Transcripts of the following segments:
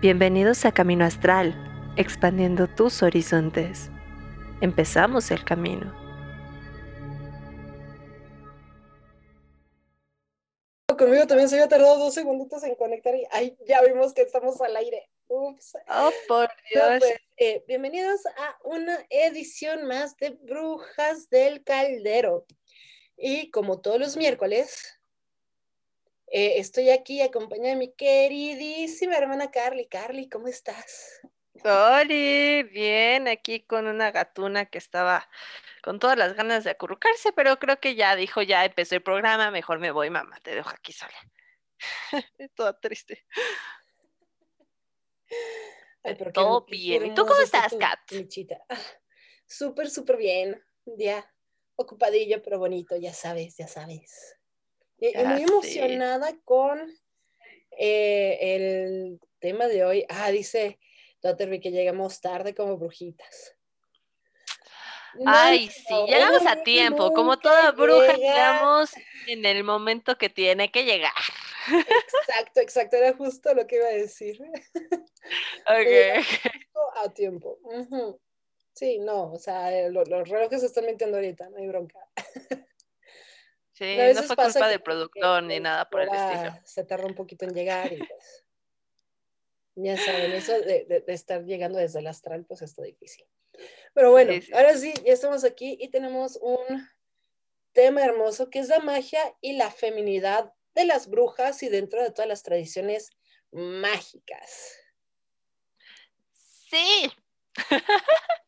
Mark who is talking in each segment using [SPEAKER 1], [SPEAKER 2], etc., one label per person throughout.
[SPEAKER 1] Bienvenidos a Camino Astral, expandiendo tus horizontes. Empezamos el camino.
[SPEAKER 2] Conmigo también se había tardado dos segunditos en conectar y ay, ya vimos que estamos al aire. Ups.
[SPEAKER 1] Oh, por Dios.
[SPEAKER 2] pues, eh, bienvenidos a una edición más de Brujas del Caldero. Y como todos los miércoles, eh, estoy aquí acompañada de mi queridísima hermana Carly. Carly, ¿cómo estás?
[SPEAKER 1] Oli, bien, aquí con una gatuna que estaba con todas las ganas de acurrucarse, pero creo que ya dijo, ya empezó el programa, mejor me voy, mamá, te dejo aquí sola. Toda triste. Todo bien. ¿Y tú cómo estás, Kat?
[SPEAKER 2] Ah, súper, súper bien. Ya ocupadillo, pero bonito, ya sabes, ya sabes. Muy emocionada con eh, el tema de hoy. Ah, dice Dotterby que llegamos tarde como brujitas.
[SPEAKER 1] Ay, sí, llegamos a tiempo, como toda bruja, llegamos en el momento que tiene que llegar.
[SPEAKER 2] Exacto, exacto, era justo lo que iba a decir.
[SPEAKER 1] Ok.
[SPEAKER 2] a tiempo. Sí, no, o sea, eh, los, los relojes se están mintiendo ahorita, no hay bronca.
[SPEAKER 1] Sí, no fue culpa del productor ni nada por el estilo.
[SPEAKER 2] Se tarda un poquito en llegar y pues. Ya saben, eso de, estar llegando desde el astral, pues está difícil. Pero bueno, ahora sí, ya estamos aquí y tenemos un tema hermoso que es la magia y la feminidad de las brujas y dentro de todas las tradiciones mágicas.
[SPEAKER 1] Sí.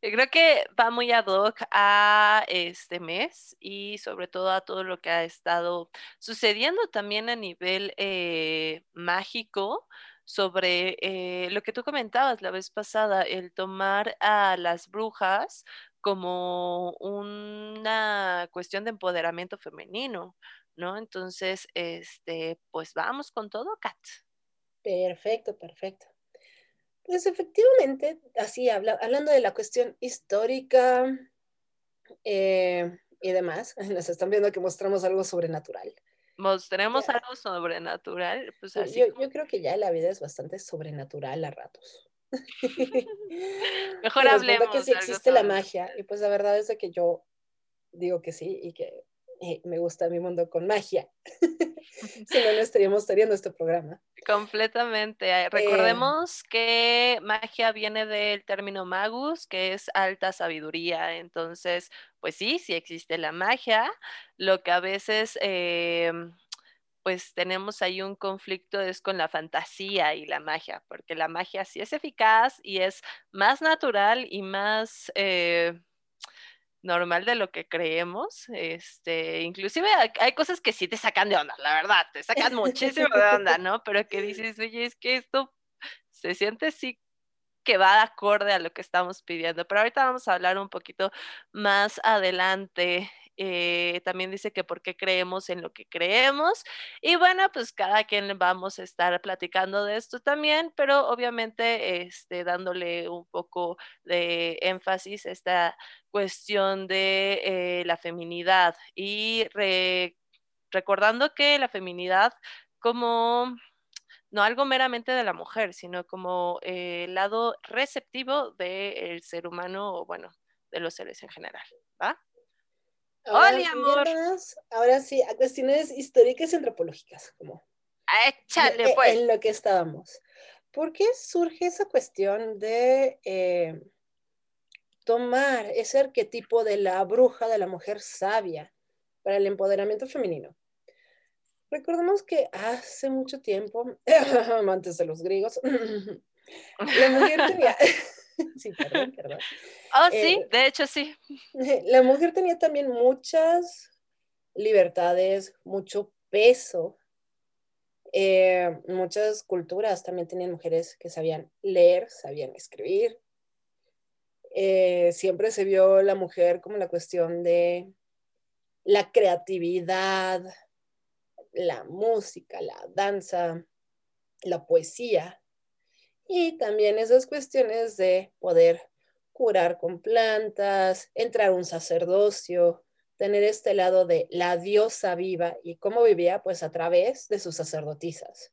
[SPEAKER 1] Creo que va muy ad hoc a este mes y sobre todo a todo lo que ha estado sucediendo también a nivel eh, mágico sobre eh, lo que tú comentabas la vez pasada, el tomar a las brujas como una cuestión de empoderamiento femenino, ¿no? Entonces, este, pues vamos con todo, Kat.
[SPEAKER 2] Perfecto, perfecto. Pues efectivamente, así hablando de la cuestión histórica eh, y demás, nos están viendo que mostramos algo sobrenatural.
[SPEAKER 1] Mostremos algo sobrenatural, pues así.
[SPEAKER 2] Yo, yo, creo que ya la vida es bastante sobrenatural a ratos.
[SPEAKER 1] Mejor hablemos.
[SPEAKER 2] que sí existe la magia, y pues la verdad es que yo digo que sí y que eh, me gusta mi mundo con magia. si no, no estaríamos teniendo este programa.
[SPEAKER 1] Completamente. Recordemos que magia viene del término magus, que es alta sabiduría. Entonces, pues sí, sí existe la magia. Lo que a veces... Em, pues tenemos ahí un conflicto es con la fantasía y la magia, porque la magia sí es eficaz y es más natural y más eh, normal de lo que creemos. Este, inclusive hay, cosas que sí te sacan de onda, la verdad, te sacan muchísimo de onda, ¿no? Pero que dices, oye, es que esto se siente sí que va de acorde a lo que estamos pidiendo. Pero ahorita vamos a hablar un poquito más adelante eh, también dice que por qué creemos en lo que creemos. Y bueno, pues cada quien vamos a estar platicando de esto también, pero obviamente este, dándole un poco de énfasis a esta cuestión de eh, la feminidad y recordando que la feminidad como no algo meramente de la mujer, sino como el lado receptivo del ser humano o bueno, de los seres en general, ¿va?
[SPEAKER 2] Ahora, amor. ahora sí, a cuestiones históricas y antropológicas, como
[SPEAKER 1] Échale, e, pues.
[SPEAKER 2] en lo que estábamos. ¿Por qué surge esa cuestión de eh, tomar ese arquetipo de la bruja, de la mujer sabia, para el empoderamiento femenino? Recordemos que hace mucho tiempo, antes de los griegos, la mujer tenía, sí, perdón, perdón.
[SPEAKER 1] Oh, sí, eh, de hecho sí.
[SPEAKER 2] La mujer tenía también muchas libertades, mucho peso. Eh, muchas culturas también tenían mujeres que sabían leer, sabían escribir. Eh, siempre se vio la mujer como la cuestión de la creatividad, la música, la danza, la poesía y también esas cuestiones de poder curar con plantas, entrar a un sacerdocio, tener este lado de la diosa viva y cómo vivía pues a través de sus sacerdotisas.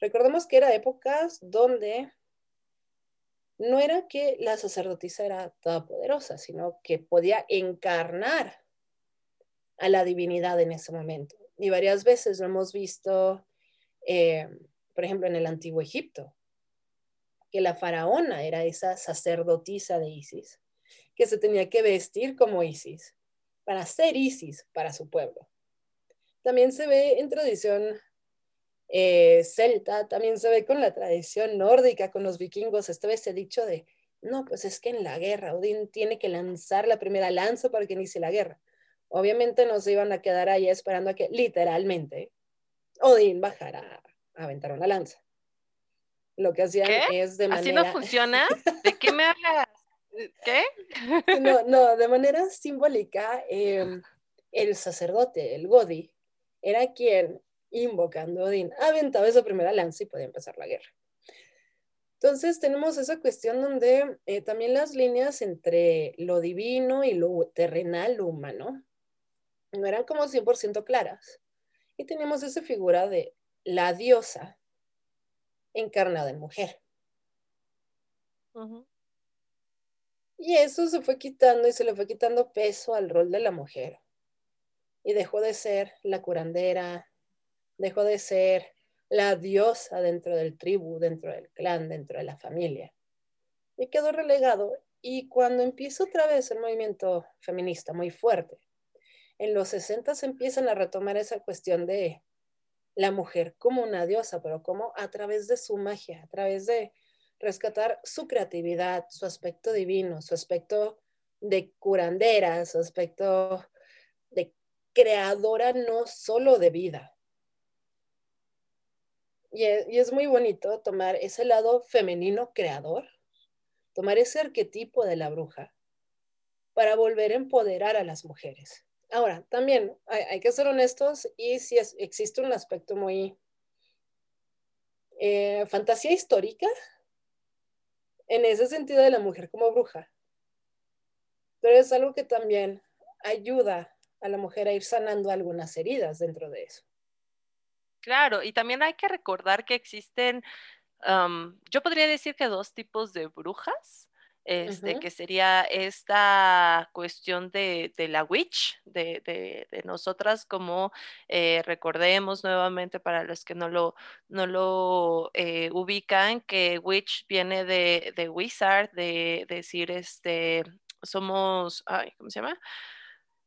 [SPEAKER 2] Recordemos que era épocas donde no era que la sacerdotisa era toda poderosa, sino que podía encarnar a la divinidad en ese momento. Y varias veces lo hemos visto, eh, por ejemplo, en el antiguo Egipto, que la faraona era esa sacerdotisa de Isis, que se tenía que vestir como Isis, para ser Isis para su pueblo. También se ve en tradición eh, celta, también se ve con la tradición nórdica, con los vikingos, esta vez he dicho de, no, pues es que en la guerra Odín tiene que lanzar la primera lanza para que inicie la guerra. Obviamente no se iban a quedar ahí esperando a que literalmente Odín bajara a aventar una lanza. Lo que hacían es de manera...
[SPEAKER 1] ¿Así no funciona? ¿De qué me hablas? ¿Qué?
[SPEAKER 2] no, no, de manera simbólica, em, el sacerdote, el Godi, era quien invocando a Odín, aventaba esa primera lanza y podía empezar la guerra. Entonces tenemos esa cuestión donde eh, también las líneas entre lo divino y lo terrenal, lo humano, no eran como 100% claras. Y tenemos esa figura de la diosa encarnada en mujer. Y eso se fue quitando y se le fue quitando peso al rol de la mujer. Y dejó de ser la curandera, dejó de ser la diosa dentro del tribu, dentro del clan, dentro de la familia. Y quedó relegado. Y cuando empieza otra vez el movimiento feminista muy fuerte, en los 60 se empiezan a retomar esa cuestión de la mujer como una diosa, pero como a través de su magia, a través de rescatar su creatividad, su aspecto divino, su aspecto de curandera, su aspecto de creadora no solo de vida, y es, muy bonito tomar ese lado femenino creador, tomar ese arquetipo de la bruja para volver a empoderar a las mujeres. Ahora, también hay, que ser honestos y si existe un aspecto muy eh, fantasía histórica en ese sentido de la mujer como bruja, pero es algo que también ayuda a la mujer a ir sanando algunas heridas dentro de eso.
[SPEAKER 1] Claro, y también hay que recordar que existen, yo podría decir que dos tipos de brujas. Este, que sería esta cuestión de, la witch, de, nosotras, como eh, recordemos nuevamente para los que no lo, no lo eh, ubican, que witch viene de, wizard, de, decir, este, somos, ay, ¿cómo se llama?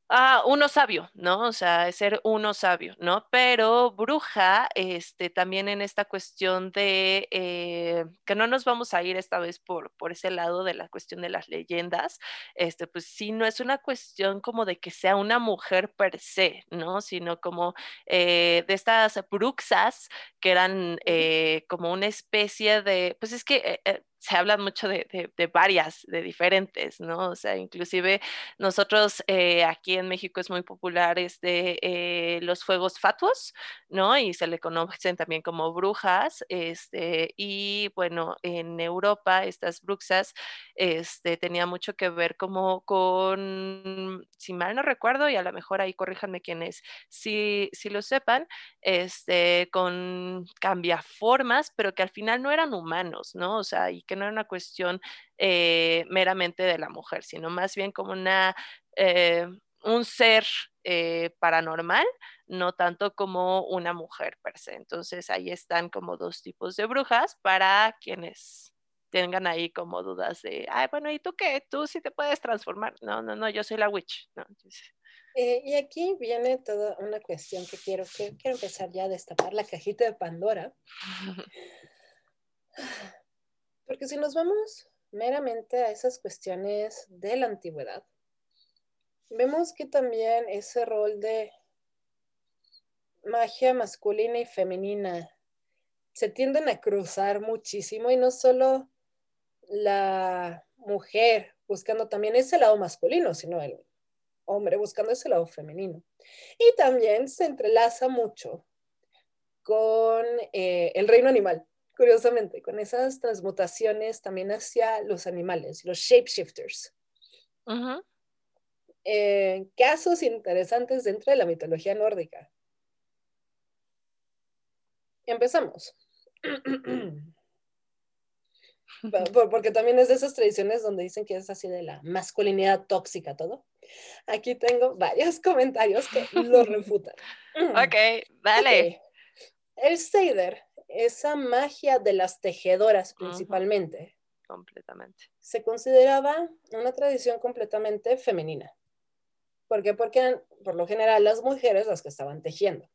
[SPEAKER 1] Ah, uno sabio, ¿no? O sea, ser uno sabio, ¿no? Pero bruja, este, también en esta cuestión de eh, que no nos vamos a ir esta vez por, por ese lado de la cuestión de las leyendas, este, pues sí, no es una cuestión como de que sea una mujer per se, ¿no? Sino como eh, de estas bruxas que eran eh, como una especie de, pues es que se habla mucho de, varias, de diferentes, ¿no? O sea, inclusive nosotros eh, aquí en México es muy popular este, eh, los fuegos fatuos, ¿no? Y se le conocen también como brujas, este, y bueno, en Europa estas bruxas este, tenía mucho que ver como con, si mal no recuerdo, y a lo mejor ahí corríjanme quienes si, si lo sepan, este, con cambiaformas, pero que al final no eran humanos, ¿no? O sea, y que no era una cuestión eh, meramente de la mujer, sino más bien como una, eh, un ser eh, paranormal, no tanto como una mujer per se. Entonces ahí están como dos tipos de brujas para quienes tengan ahí como dudas de, ay, bueno, ¿y tú qué? ¿Tú sí te puedes transformar? No, no, no, yo soy la witch.
[SPEAKER 2] y aquí viene toda una cuestión que quiero, que quiero empezar ya a destapar la cajita de Pandora. Porque si nos vamos meramente a esas cuestiones de la antigüedad, vemos que también ese rol de magia masculina y femenina se tienden a cruzar muchísimo y no solo la mujer buscando también ese lado masculino, sino el hombre buscando ese lado femenino. Y también se entrelaza mucho con eh, el reino animal curiosamente, con esas transmutaciones también hacia los animales, los shapeshifters. Eh, casos interesantes dentro de la mitología nórdica. Empezamos. Porque también es de esas tradiciones donde dicen que es así de la masculinidad tóxica todo. Aquí tengo varios comentarios que lo refutan.
[SPEAKER 1] ok, dale.
[SPEAKER 2] El Seider, esa magia de las tejedoras principalmente.
[SPEAKER 1] Completamente.
[SPEAKER 2] Se consideraba una tradición completamente femenina. ¿Por qué? Porque eran, por lo general, las mujeres las que estaban tejiendo.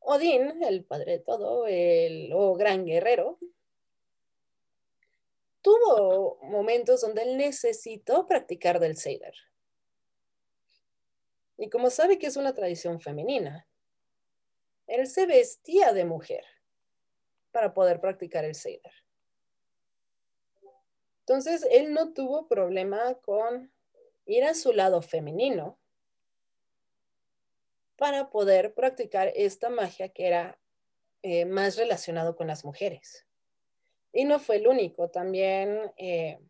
[SPEAKER 2] Odín, el padre de todo, el gran guerrero, tuvo momentos donde él necesitó practicar del Seider. Y como sabe que es una tradición femenina, él se vestía de mujer para poder practicar el Seider. Entonces, él no tuvo problema con ir a su lado femenino para poder practicar esta magia que era eh, más relacionado con las mujeres. Y no fue el único, también eh,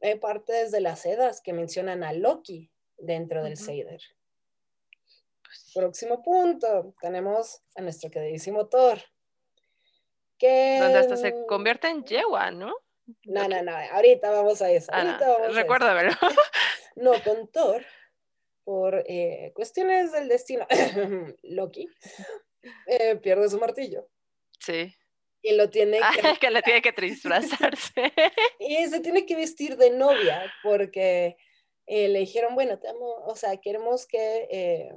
[SPEAKER 2] hay partes de las sedas que mencionan a Loki dentro del Seider. Próximo punto, tenemos a nuestro queridísimo Thor.
[SPEAKER 1] Que... Donde hasta se convierte en yegua, ¿no?
[SPEAKER 2] No, no, no, ahorita vamos a eso.
[SPEAKER 1] Ah, Recuérdamelo.
[SPEAKER 2] no, con Thor, por eh, cuestiones del destino, Loki eh, pierde su martillo.
[SPEAKER 1] Sí
[SPEAKER 2] y lo tiene
[SPEAKER 1] que... que le tiene que disfrazarse.
[SPEAKER 2] y se tiene que vestir de novia porque eh, le dijeron, bueno, te amo, o sea, queremos que, eh,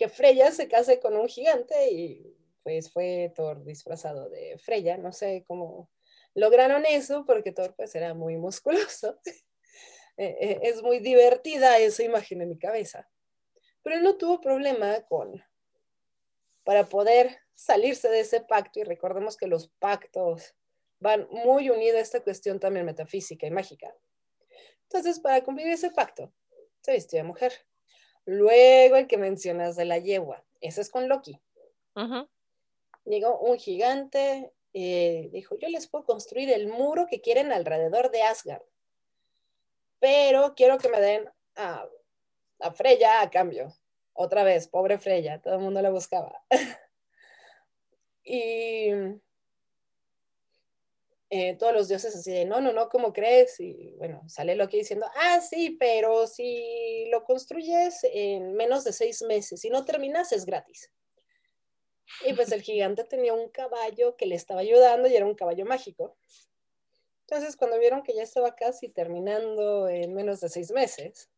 [SPEAKER 2] que Freya se case con un gigante y pues fue Thor disfrazado de Freya, no sé cómo lograron eso porque Thor pues era muy musculoso. Eh, es muy divertida esa imagen en mi cabeza. Pero él no tuvo problema con, para poder salirse de ese pacto y recordemos que los pactos van muy unidos a esta cuestión también metafísica y mágica. Entonces, para cumplir ese pacto, se vistió de mujer. Luego el que mencionas de la yegua, ese es con Loki. Llegó un gigante y dijo, yo les puedo construir el muro que quieren alrededor de Asgard, pero quiero que me den a, a Freya a cambio. Otra vez, pobre Freya, todo el mundo la buscaba. Y eh, todos los dioses así de, no, no, no, ¿cómo crees? Y bueno, sale Loki diciendo, ah, sí, pero si lo construyes en menos de seis meses y no terminas, es gratis. Y pues el gigante tenía un caballo que le estaba ayudando y era un caballo mágico. Entonces, cuando vieron que ya estaba casi terminando en menos de seis meses,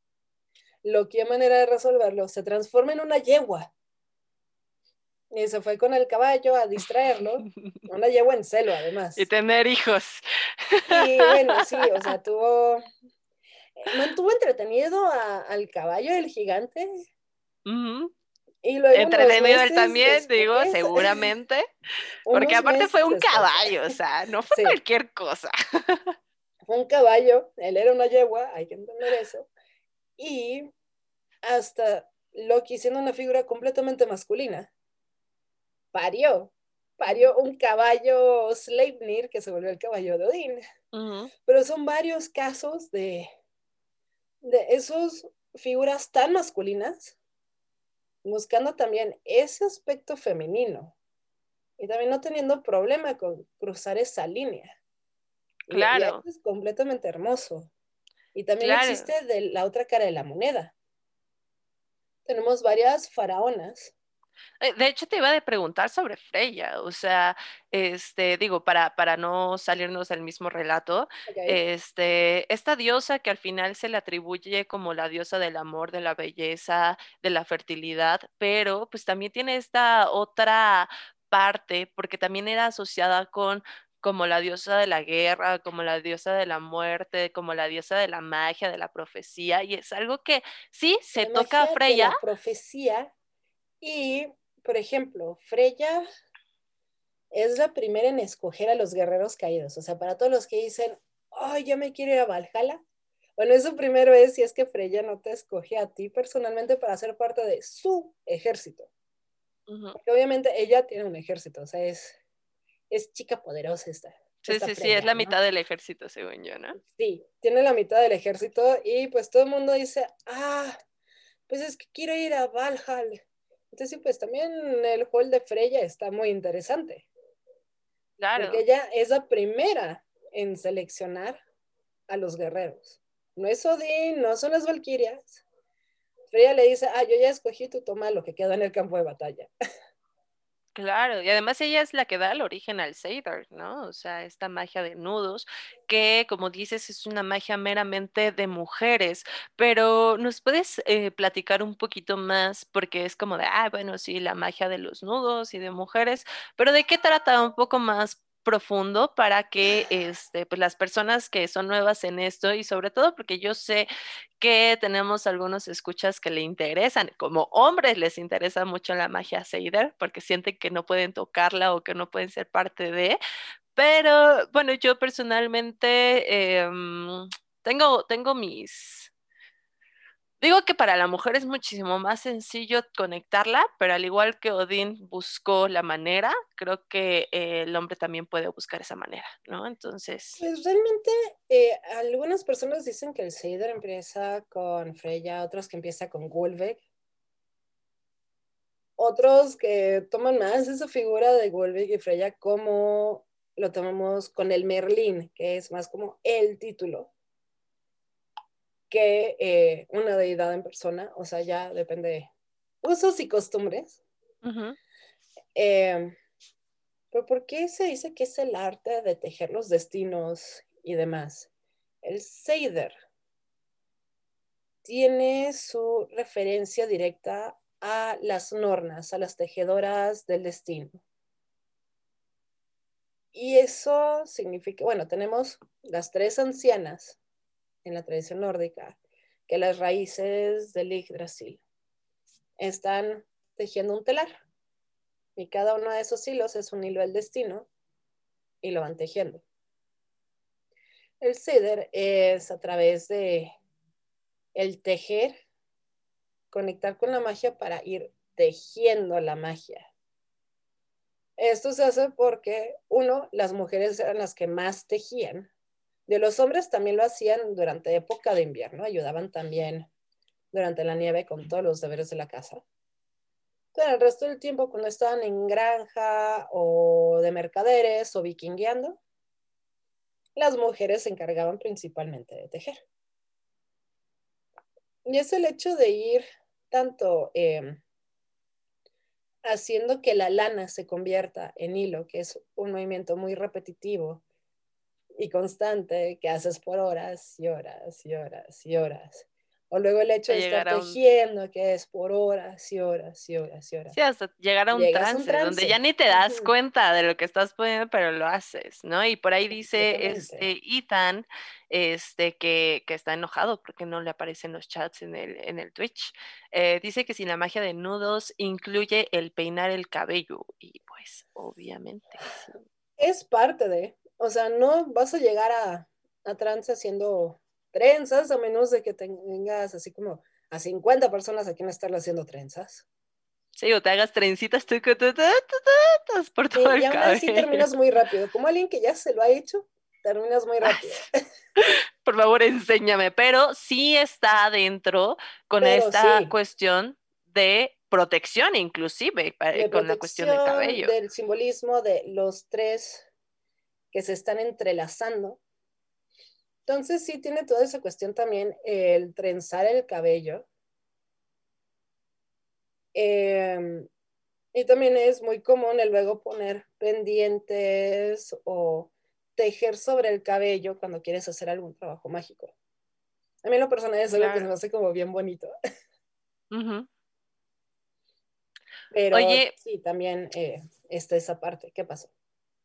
[SPEAKER 2] Loki, a manera de resolverlo, se transforma en una yegua y se fue con el caballo a distraerlo. Una yegua en celo, además.
[SPEAKER 1] Y tener hijos.
[SPEAKER 2] Y bueno, sí, o sea, tuvo. Mantuvo entretenido al caballo del gigante.
[SPEAKER 1] Y luego Entretenido él también, digo, seguramente. Porque aparte fue un caballo, o sea, no fue cualquier cosa.
[SPEAKER 2] Fue un caballo, él era una yegua, hay que entender eso. Y hasta Loki siendo una figura completamente masculina parió, parió un caballo Sleipnir que se volvió el caballo de Odín. Pero son varios casos de, de esas figuras tan masculinas buscando también ese aspecto femenino y también no teniendo problema con cruzar esa línea.
[SPEAKER 1] Claro.
[SPEAKER 2] es completamente hermoso. Y también existe de la otra cara de la moneda. Tenemos varias faraonas
[SPEAKER 1] de hecho, te iba a preguntar sobre Freya, o sea, este, digo, para, para no salirnos del mismo relato, este, esta diosa que al final se le atribuye como la diosa del amor, de la belleza, de la fertilidad, pero pues también tiene esta otra parte, porque también era asociada con como la diosa de la guerra, como la diosa de la muerte, como la diosa de la magia, de la profecía, y es algo que sí se toca a Freya.
[SPEAKER 2] La profecía y, por ejemplo, Freya es la primera en escoger a los guerreros caídos. O sea, para todos los que dicen, ay, yo me quiero ir a Valhalla. Bueno, eso primero es si es que Freya no te escoge a ti personalmente para ser parte de su ejército. Porque obviamente ella tiene un ejército, o sea, es, es chica poderosa esta.
[SPEAKER 1] Sí, sí, sí, es la mitad del ejército, según yo, ¿no?
[SPEAKER 2] Sí, tiene la mitad del ejército y pues todo el mundo dice, ah, pues es que quiero ir a Valhalla Entonces, sí, pues también el hall de Freya está muy interesante.
[SPEAKER 1] Claro.
[SPEAKER 2] Porque ella es la primera en seleccionar a los guerreros. No es Odín, no son las Valquirias. Freya le dice, ah, yo ya escogí, tú toma lo que queda en el campo de batalla.
[SPEAKER 1] Claro, y además ella es la que da el origen al Seider, ¿no? O sea, esta magia de nudos, que como dices es una magia meramente de mujeres, pero ¿nos puedes eh, platicar un poquito más? Porque es como de, ah, bueno, sí, la magia de los nudos y de mujeres, pero ¿de qué trata un poco más profundo para que este, pues las personas que son nuevas en esto y sobre todo porque yo sé que tenemos algunos escuchas que le interesan, como hombres les interesa mucho la magia Seider porque sienten que no pueden tocarla o que no pueden ser parte de, pero bueno, yo personalmente em, tengo, tengo mis Digo que para la mujer es muchísimo más sencillo conectarla, pero al igual que Odín buscó la manera, creo que eh, el hombre también puede buscar esa manera, ¿no? Entonces.
[SPEAKER 2] Pues realmente eh, algunas personas dicen que el Seider empieza con Freya, otros que empieza con Gulvek. Otros que toman más esa figura de Gulvek y Freya como lo tomamos con el Merlín, que es más como el título que eh, una deidad en persona, o sea, ya depende de usos y costumbres. Eh, pero ¿por qué se dice que es el arte de tejer los destinos y demás? El Seider tiene su referencia directa a las nornas, a las tejedoras del destino. Y eso significa, bueno, tenemos las tres ancianas en la tradición nórdica, que las raíces del Yggdrasil están tejiendo un telar. Y cada uno de esos hilos es un hilo del destino y lo van tejiendo. El ceder es a través de el tejer, conectar con la magia para ir tejiendo la magia. Esto se hace porque, uno, las mujeres eran las que más tejían de los hombres también lo hacían durante época de invierno, ayudaban también durante la nieve con todos los deberes de la casa. Pero el resto del tiempo, cuando estaban en granja o de mercaderes o vikingueando, las mujeres se encargaban principalmente de tejer. Y es el hecho de ir tanto em, haciendo que la lana se convierta en hilo, que es un movimiento muy repetitivo y constante que haces por horas y horas y horas y horas. O luego el hecho de estar tejiendo, que es por horas y horas y horas y horas.
[SPEAKER 1] Sí, hasta llegar a un trance, donde ya ni te das cuenta de lo que estás poniendo, pero lo haces, ¿no? Y por ahí dice este Ethan este, que, que, está enojado porque no le aparecen los chats en el, en el Twitch. Eh, dice que si la magia de nudos incluye el peinar el cabello, y pues obviamente.
[SPEAKER 2] Es parte de, o sea, no vas a llegar a, a trance haciendo trenzas, a menos de que tengas así como a 50 personas a quien estarle haciendo trenzas.
[SPEAKER 1] Sí, o te hagas trencitas tú, por todo
[SPEAKER 2] y aún así terminas muy rápido. Como alguien que ya se lo ha hecho, terminas muy rápido.
[SPEAKER 1] por favor, enséñame. Pero sí está adentro con esta cuestión de protección, inclusive, con la cuestión del cabello.
[SPEAKER 2] Del simbolismo de los tres que se están entrelazando. Entonces sí tiene toda esa cuestión también el trenzar el cabello. Em, y también es muy común el luego poner pendientes o tejer sobre el cabello cuando quieres hacer algún trabajo mágico. A mí lo personal es algo que se me hace como bien bonito. Pero Oye, sí, también eh, está esa parte. ¿Qué pasó?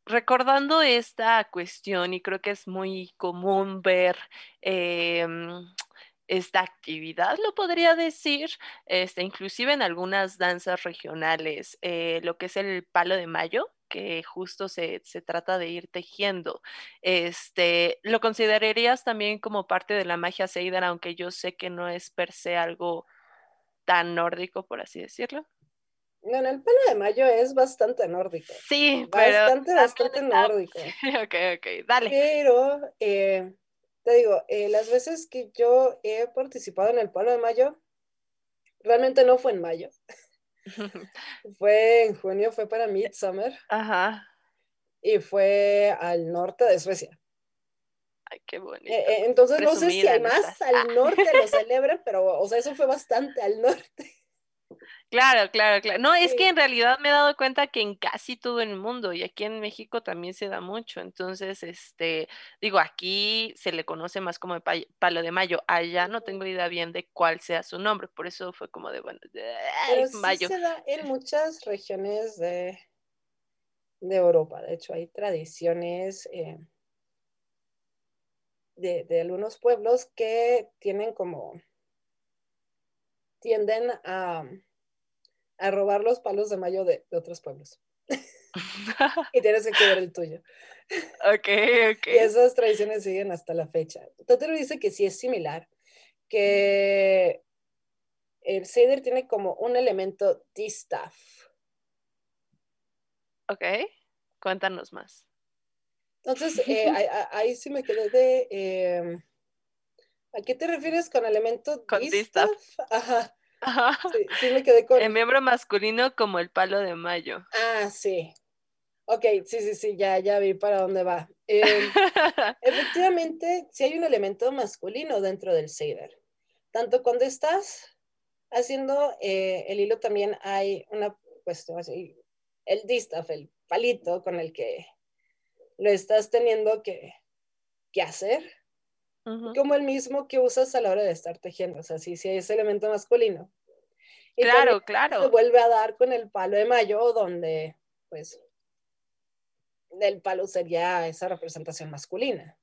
[SPEAKER 1] Recordando esta cuestión, y creo que es muy común ver em, esta actividad, lo podría decir, este, inclusive en algunas danzas regionales, eh, lo que es el palo de mayo, que justo se, trata de ir tejiendo. Este, ¿Lo considerarías también como parte de la magia Seidar, aunque yo sé que no es per se algo tan nórdico, por así decirlo?
[SPEAKER 2] Bueno, el palo de mayo es bastante nórdico.
[SPEAKER 1] Sí,
[SPEAKER 2] bastante, bastante nórdico.
[SPEAKER 1] ok, ok, dale.
[SPEAKER 2] Pero, eh, te digo, eh, las veces que yo he participado en el palo de mayo, realmente no fue en mayo. fue en junio, fue para Midsummer.
[SPEAKER 1] Ajá.
[SPEAKER 2] Y fue al norte de Suecia.
[SPEAKER 1] Ay, qué bonito.
[SPEAKER 2] Eh, entonces no sé si más al norte lo celebran, pero, o sea, eso fue bastante al norte.
[SPEAKER 1] Claro, claro, claro. No, es que en realidad me he dado cuenta que en casi todo el mundo y aquí en México también se da mucho. Entonces, este, digo, aquí se le conoce más como palo de mayo. Allá no tengo idea bien de cuál sea su nombre, por eso fue como de, bueno, de,
[SPEAKER 2] Pero mayo. se da en muchas regiones de, de Europa. De hecho, hay tradiciones eh, de, de algunos pueblos que tienen como, tienden a a robar los palos de mayo de, otros pueblos. y tienes que ver el tuyo.
[SPEAKER 1] Ok, ok.
[SPEAKER 2] Y esas tradiciones siguen hasta la fecha. Totero dice que sí es similar, que el Seder tiene como un elemento distaff.
[SPEAKER 1] Ok, cuéntanos más.
[SPEAKER 2] Entonces, eh, ahí, sí me quedé de... Em, ¿A qué te refieres con elemento
[SPEAKER 1] con distaff?
[SPEAKER 2] Ajá. Sí, sí me quedé con...
[SPEAKER 1] El miembro masculino como el palo de mayo.
[SPEAKER 2] Ah, sí. Ok, sí, sí, sí, ya, ya vi para dónde va. Em, efectivamente, sí hay un elemento masculino dentro del Seder. Tanto cuando estás haciendo eh, el hilo, también hay una cuestión así, el distaff, el palito con el que lo estás teniendo que, que hacer como el mismo que usas a la hora de estar tejiendo, o sea, sí, sí, ese elemento masculino.
[SPEAKER 1] claro, claro.
[SPEAKER 2] Se vuelve a dar con el palo de mayo, donde, pues, el palo sería esa representación masculina.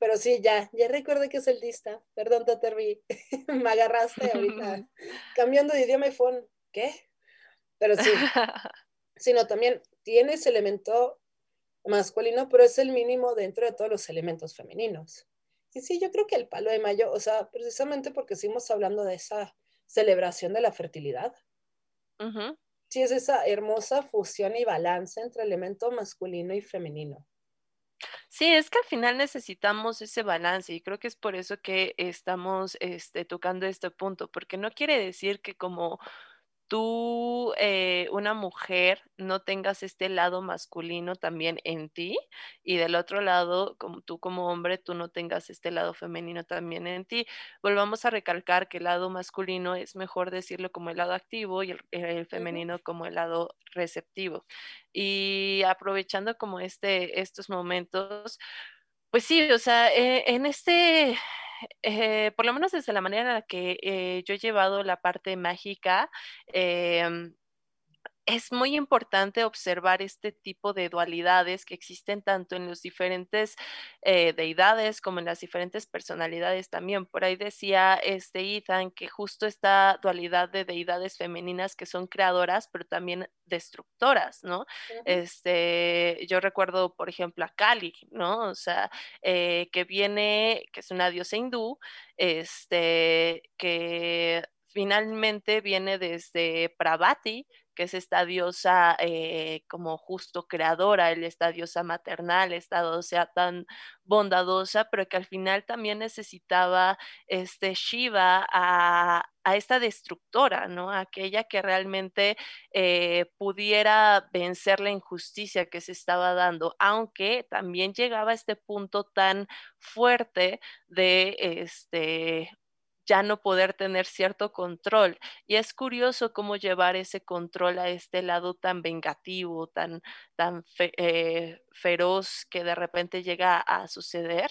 [SPEAKER 2] Pero sí, ya, ya recuerdo que es el dista. Perdón, Taterbi, me agarraste ahorita. Cambiando de idioma y phone, ¿qué? Pero sí, sino también tiene ese elemento masculino, pero es el mínimo dentro de todos los elementos femeninos. Y sí, yo creo que el palo de mayo, o sea, precisamente porque seguimos hablando de esa celebración de la fertilidad. Sí, es esa hermosa fusión y balance entre elemento masculino y femenino.
[SPEAKER 1] Sí, es que al final necesitamos ese balance y creo que es por eso que estamos este, tocando este punto, porque no quiere decir que como tú, eh, una mujer, no tengas este lado masculino también en ti y del otro lado, como tú como hombre, tú no tengas este lado femenino también en ti. Volvamos a recalcar que el lado masculino es mejor decirlo como el lado activo y el, femenino como el lado receptivo. Y aprovechando como este, estos momentos, pues sí, o sea, eh, en este eh, por lo menos desde la manera en la que eh, yo he llevado la parte mágica, em, es muy importante observar este tipo de dualidades que existen tanto en los diferentes eh, deidades como en las diferentes personalidades también. Por ahí decía este Ethan que justo esta dualidad de deidades femeninas que son creadoras, pero también destructoras, ¿no? Este, yo recuerdo, por ejemplo, a Kali, ¿no? O sea, eh, que viene, que es una diosa hindú, este, que finalmente viene desde Pravati, que es esta diosa eh, como justo creadora, esta diosa maternal, esta diosa tan bondadosa, pero que al final también necesitaba este Shiva a, esta destructora, ¿no? Aquella que realmente eh, pudiera vencer la injusticia que se estaba dando, aunque también llegaba a este punto tan fuerte de este ya no poder tener cierto control. Y es curioso cómo llevar ese control a este lado tan vengativo, tan, tan eh, feroz que de repente llega a suceder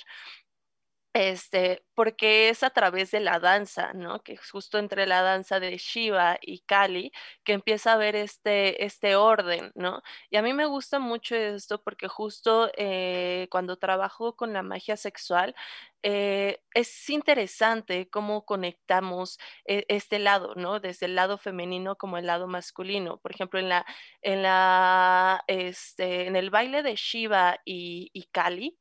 [SPEAKER 1] este, porque es a través de la danza, ¿no? Que es justo entre la danza de Shiva y Kali que empieza a ver este, este orden, ¿no? Y a mí me gusta mucho esto porque justo eh, cuando trabajo con la magia sexual, eh, es interesante cómo conectamos eh, este lado, ¿no? Desde el lado femenino como el lado masculino. Por ejemplo, en la, en la, este, en el baile de Shiva y, y Kali,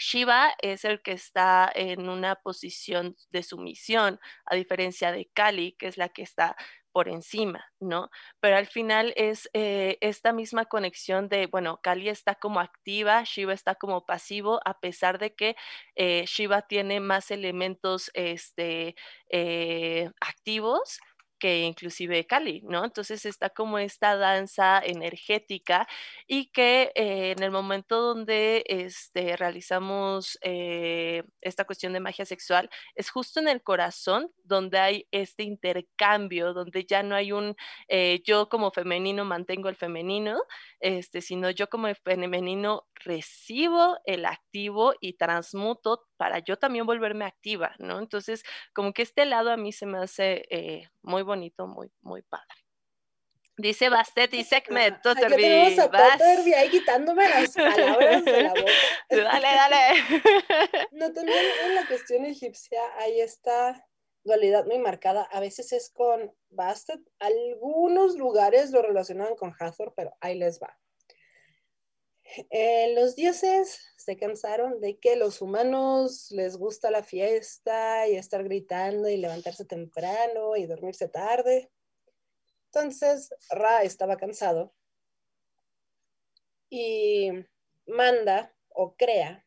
[SPEAKER 1] Shiva es el que está en una posición de sumisión, a diferencia de Kali, que es la que está por encima, ¿no? Pero al final es eh, esta misma conexión de, bueno, Kali está como activa, Shiva está como pasivo, a pesar de que eh, Shiva tiene más elementos este, eh, activos, que inclusive Kali, ¿no? Entonces está como esta danza energética y que eh, en el momento donde este, realizamos eh, esta cuestión de magia sexual, es justo en el corazón donde hay este intercambio, donde ya no hay un eh, yo como femenino mantengo el femenino, este, sino yo como femenino recibo el activo y transmuto para yo también volverme activa, ¿no? Entonces, como que este lado a mí se me hace muy bonito, muy, muy padre. Dice Bastet y Segment,
[SPEAKER 2] tenemos a Totterby ahí quitándome las palabras de la boca.
[SPEAKER 1] dale, dale.
[SPEAKER 2] No, también en la cuestión egipcia hay esta dualidad muy marcada. A veces es con Bastet. Algunos lugares lo relacionan con Hathor, pero ahí les va. Eh, los dioses se cansaron de que los humanos les gusta la fiesta y estar gritando y levantarse temprano y dormirse tarde. Entonces Ra estaba cansado y manda o crea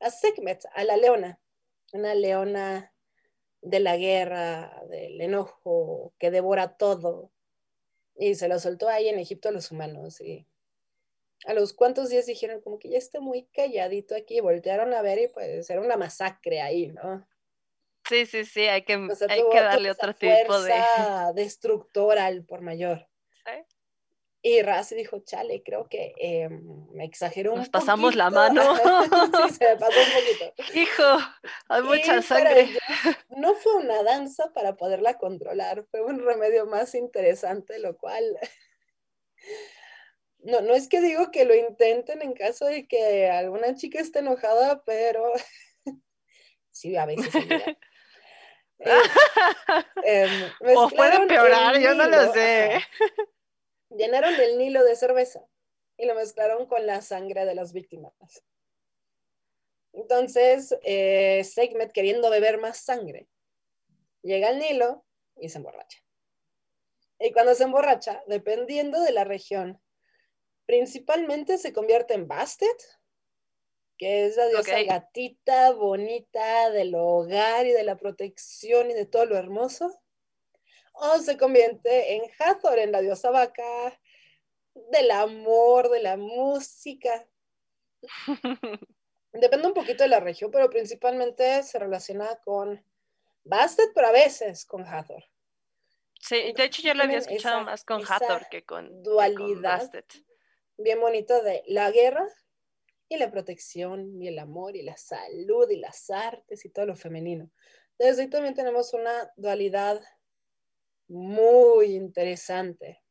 [SPEAKER 2] a Sekhmet, a la leona, una leona de la guerra, del enojo, que devora todo. Y se lo soltó ahí en Egipto a los humanos. Y a los cuantos días dijeron como que ya está muy calladito aquí, voltearon a ver y pues era una masacre ahí, ¿no?
[SPEAKER 1] Sí, sí, sí, hay que, hay que darle otro tipo de...
[SPEAKER 2] destructora al por mayor. Y Razi dijo, chale, creo que eh, me exageró
[SPEAKER 1] Nos pasamos la mano.
[SPEAKER 2] sí, se me pasó un poquito.
[SPEAKER 1] Hijo, hay mucha sangre.
[SPEAKER 2] no fue una danza para poderla controlar, fue un remedio más interesante, lo cual no, no es que digo que lo intenten en caso de que alguna chica esté enojada, pero sí, a veces.
[SPEAKER 1] Eh, em, o puede empeorar, yo no lo sé.
[SPEAKER 2] Llenaron el Nilo de cerveza y lo mezclaron con la sangre de las víctimas. Entonces, eh, Segmet, queriendo beber más sangre, llega al Nilo y se emborracha. Y cuando se emborracha, dependiendo de la región Principalmente se convierte en Bastet, que es la diosa gatita, bonita del hogar y de la protección y de todo lo hermoso. O se convierte en Hathor, en la diosa vaca, del amor, de la música. Depende un poquito de la región, pero principalmente se relaciona con Bastet, pero a veces con Hathor.
[SPEAKER 1] Sí, de hecho yo lo había escuchado más con Hathor que con, dualidad. Bastet
[SPEAKER 2] bien bonito de la guerra y la protección y el amor y la salud y las artes y todo lo femenino. Desde ahí también tenemos una dualidad muy interesante.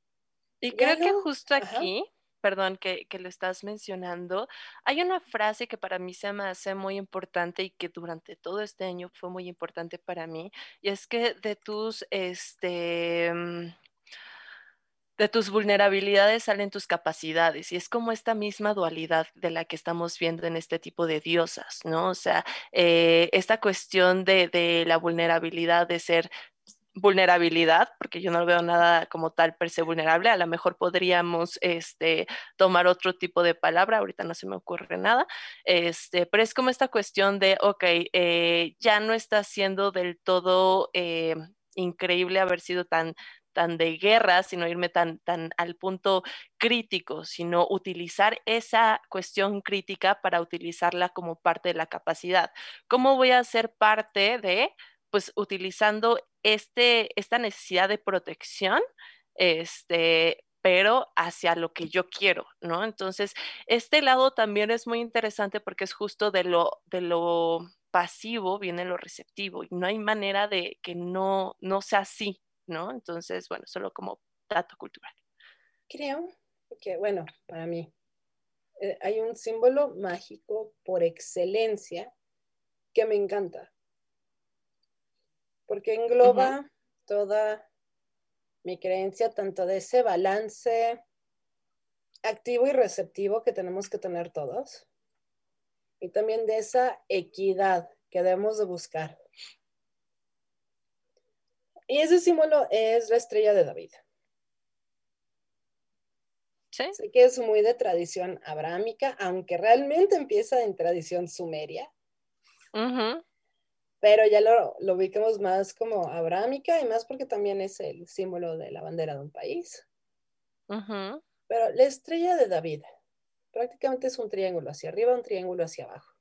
[SPEAKER 1] Y creo que justo aquí, perdón que, que, lo estás mencionando, hay una frase que para mí se me hace muy importante y que durante todo este año fue muy importante para mí, y es que de tus, este, mm, de tus vulnerabilidades salen tus capacidades y es como esta misma dualidad de la que estamos viendo en este tipo de diosas, ¿no? O sea, eh, esta cuestión de, la vulnerabilidad de ser vulnerabilidad, porque yo no veo nada como tal per se vulnerable, a lo mejor podríamos este, tomar otro tipo de palabra, ahorita no se me ocurre nada, este, pero es como esta cuestión de, ok, eh, ya no está siendo del todo eh, increíble haber sido tan tan de guerra, sino irme tan, tan al punto crítico, sino utilizar esa cuestión crítica para utilizarla como parte de la capacidad. ¿Cómo voy a ser parte de, pues, utilizando este, esta necesidad de protección, este, pero hacia lo que yo quiero, ¿no? Entonces, este lado también es muy interesante porque es justo de lo, de lo pasivo viene lo receptivo y no hay manera de que no, no sea así, ¿no? Entonces, bueno, solo como dato cultural.
[SPEAKER 2] Creo que, bueno, para mí, eh, hay un símbolo mágico por excelencia que me encanta, porque engloba toda mi creencia, tanto de ese balance activo y receptivo que tenemos que tener todos, y también de esa equidad que debemos de buscar. Y ese símbolo es la estrella de David.
[SPEAKER 1] ¿Sí?
[SPEAKER 2] Sé que es muy de tradición abrámica, aunque realmente empieza en tradición sumeria. pero ya lo, lo ubicamos más como abrámica y más porque también es el símbolo de la bandera de un país. Pero la estrella de David prácticamente es un triángulo hacia arriba, un triángulo hacia abajo.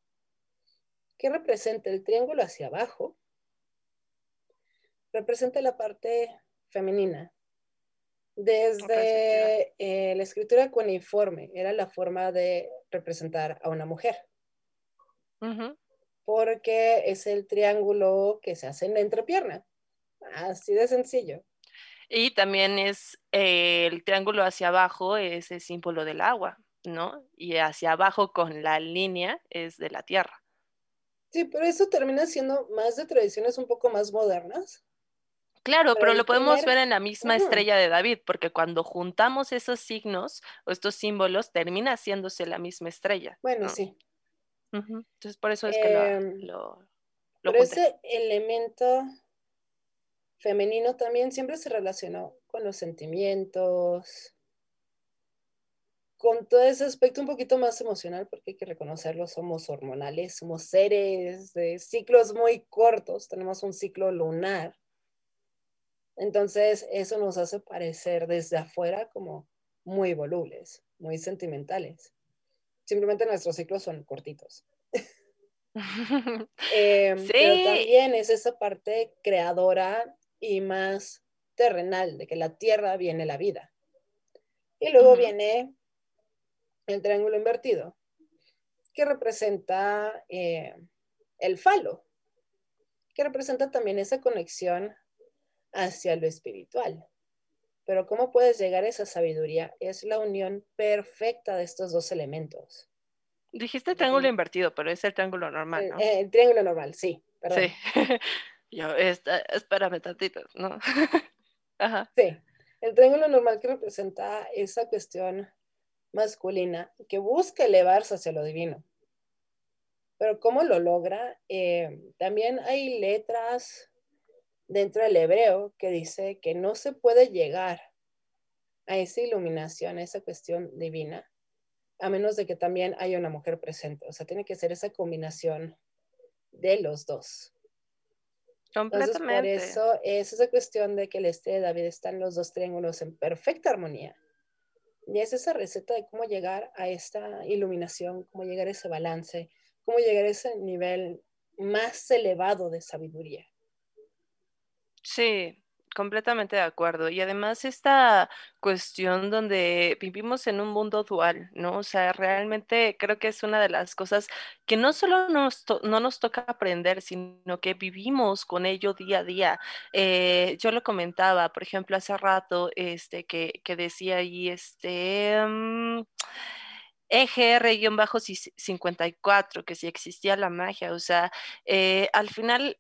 [SPEAKER 2] ¿Qué representa el triángulo hacia abajo? Representa la parte femenina. Desde eh, la escritura cuneiforme era la forma de representar a una mujer porque es el triángulo que se hace en la entrepierna. Así de sencillo.
[SPEAKER 1] Y también es eh, el triángulo hacia abajo, es el símbolo del agua, ¿no? Y hacia abajo con la línea es de la tierra.
[SPEAKER 2] Sí, pero eso termina siendo más de tradiciones un poco más modernas.
[SPEAKER 1] Claro, pero, lo podemos ver en la misma estrella de David, porque cuando juntamos esos signos o estos símbolos, termina haciéndose la misma estrella.
[SPEAKER 2] Bueno, sí.
[SPEAKER 1] Entonces, por eso es que lo, em,
[SPEAKER 2] lo, Pero ese elemento femenino también siempre se relacionó con los sentimientos, con todo ese aspecto un poquito más emocional, porque hay que reconocerlo, somos hormonales, somos seres de ciclos muy cortos, tenemos un ciclo lunar. Entonces, eso nos hace parecer desde afuera como muy volubles, muy sentimentales. Simplemente nuestros ciclos son cortitos. Em, pero también es esa parte creadora y más terrenal, de que la tierra viene la vida. Y luego viene el triángulo invertido, que representa eh, el falo, que representa también esa conexión hacia lo espiritual. Pero ¿cómo puedes llegar a esa sabiduría? Es la unión perfecta de estos dos elementos.
[SPEAKER 1] Dijiste triángulo invertido, pero es el triángulo normal,
[SPEAKER 2] ¿no? El, triángulo normal, sí.
[SPEAKER 1] Perdón. Sí. Yo, espérame tantito, ¿no?
[SPEAKER 2] Ajá. Sí. El triángulo normal que representa esa cuestión masculina que busca elevarse hacia lo divino. Pero ¿cómo lo logra? Eh, también hay letras dentro del hebreo que dice que no se puede llegar a esa iluminación, a esa cuestión divina, a menos de que también haya una mujer presente. O sea, tiene que ser esa combinación de los dos. Completamente. Entonces, por eso es esa cuestión de que el este de David están los dos triángulos en perfecta armonía. Y es esa receta de cómo llegar a esta iluminación, cómo llegar a ese balance, cómo llegar a ese nivel más elevado de sabiduría.
[SPEAKER 1] Sí, completamente de acuerdo. Y además esta cuestión donde vivimos en un mundo dual, ¿no? O sea, realmente creo que es una de las cosas que no solo nos no nos toca aprender, sino que vivimos con ello día a día. Eh, yo lo comentaba, por ejemplo, hace rato, este, que, que decía ahí, este... Um, EGR-54, que si existía la magia, o sea, eh, al final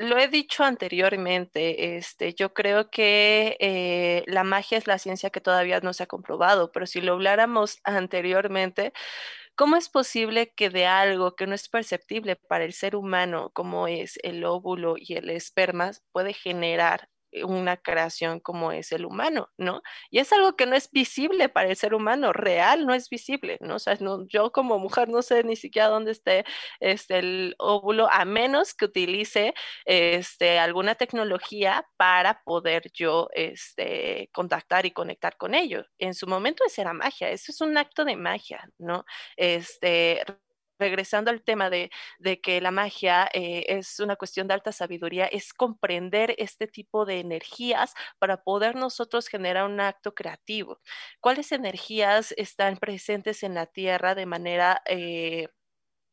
[SPEAKER 1] lo he dicho anteriormente, este, yo creo que eh, la magia es la ciencia que todavía no se ha comprobado, pero si lo habláramos anteriormente, ¿cómo es posible que de algo que no es perceptible para el ser humano, como es el óvulo y el esperma, puede generar una creación como es el humano, ¿no? Y es algo que no es visible para el ser humano, real, no es visible, ¿no? O sea, no, yo como mujer no sé ni siquiera dónde esté este, el óvulo, a menos que utilice este, alguna tecnología para poder yo este, contactar y conectar con ello. En su momento eso era magia, eso es un acto de magia, ¿no? Este, regresando al tema de, que la magia eh, es una cuestión de alta sabiduría, es comprender este tipo de energías para poder nosotros generar un acto creativo. ¿Cuáles energías están presentes en la Tierra de manera... Eh,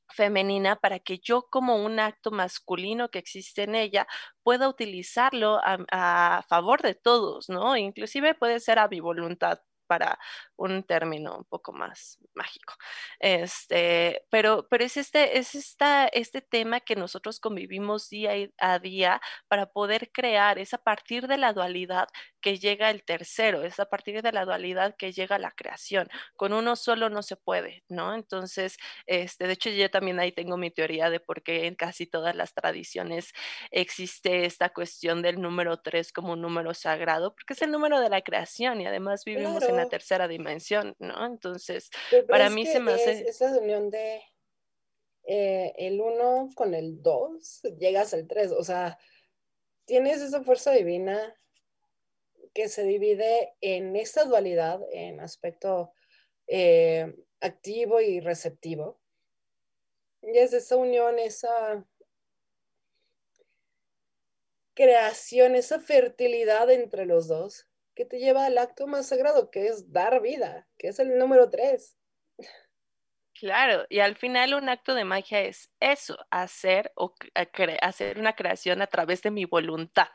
[SPEAKER 1] femenina para que yo como un acto masculino que existe en ella pueda utilizarlo a, a, favor de todos, ¿no? Inclusive puede ser a mi voluntad, para un término un poco más mágico. Este, pero, pero es este, es esta, este tema que nosotros convivimos día a día para poder crear, es a partir de la dualidad que llega el tercero, es a partir de la dualidad que llega la creación. Con uno solo no se puede, ¿no? Entonces, este, de hecho, yo también ahí tengo mi teoría de por qué en casi todas las tradiciones existe esta cuestión del número tres como un número sagrado, porque es el número de la creación y además vivimos en la tercera dimensión, ¿no? Entonces, para mí se me hace...
[SPEAKER 2] esa unión de eh, el 1 con el 2, llegas al 3. O sea, tienes esa fuerza divina que se divide en esta dualidad, en aspecto eh, activo y receptivo. Y es esa unión, esa creación, esa fertilidad entre los dos que te lleva al acto más sagrado, que es dar vida, que es el número tres.
[SPEAKER 1] Claro, y al final un acto de magia es eso, hacer o hacer una creación a través de mi voluntad,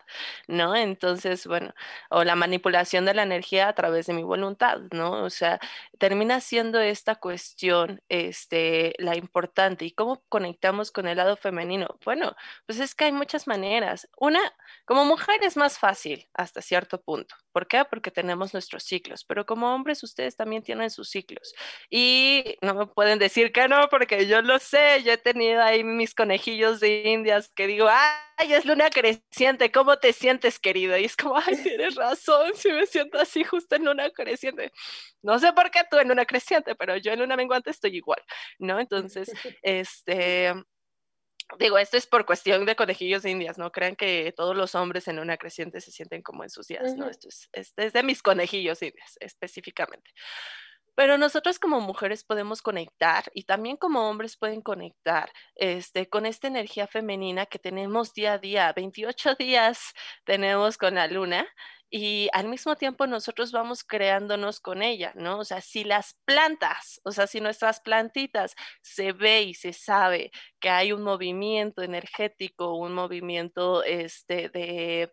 [SPEAKER 1] ¿no? Entonces, bueno, o la manipulación de la energía a través de mi voluntad, ¿no? O sea, termina siendo esta cuestión, este, la importante. ¿Y cómo conectamos con el lado femenino? Bueno, pues es que hay muchas maneras. Una, como mujer es más fácil hasta cierto punto. ¿Por qué? Porque tenemos nuestros ciclos, pero como hombres ustedes también tienen sus ciclos. Y no me pueden decir que no, porque yo lo sé, yo he tenido ahí mis conejillos de indias que digo, ay, es luna creciente, ¿cómo te sientes, querido? Y es como, ay, tienes razón, si me siento así justo en luna creciente. No sé por qué tú en luna creciente, pero yo en luna menguante estoy igual, ¿no? Entonces, este, Digo, esto es por cuestión de conejillos de indias, no crean que todos los hombres en una creciente se sienten como en sus días, ¿no? Esto es, este es de mis conejillos indias específicamente. Pero nosotros como mujeres podemos conectar y también como hombres pueden conectar este, con esta energía femenina que tenemos día a día. 28 días tenemos con la luna y al mismo tiempo nosotros vamos creándonos con ella, ¿no? O sea, si las plantas, o sea, si nuestras plantitas se ve y se sabe que hay un movimiento energético, un movimiento este, de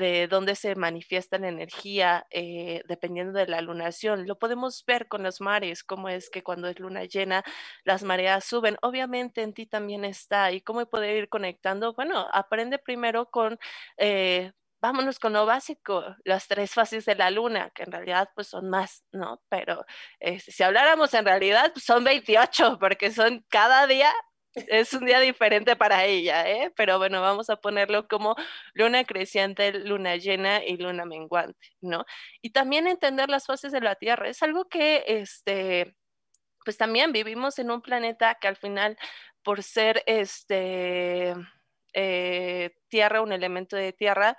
[SPEAKER 1] de dónde se manifiesta la energía eh, dependiendo de la lunación. Lo podemos ver con los mares, cómo es que cuando es luna llena las mareas suben. Obviamente en ti también está. ¿Y cómo poder ir conectando? Bueno, aprende primero con... Eh, vámonos con lo básico, las tres fases de la luna, que en realidad pues son más, ¿no? Pero este, si habláramos en realidad pues, son 28, porque son cada día es un día diferente para ella, ¿eh? Pero bueno, vamos a ponerlo como luna creciente, luna llena y luna menguante, ¿no? Y también entender las fases de la Tierra. Es algo que, este, pues también vivimos en un planeta que al final, por ser, este, eh, tierra, un elemento de tierra,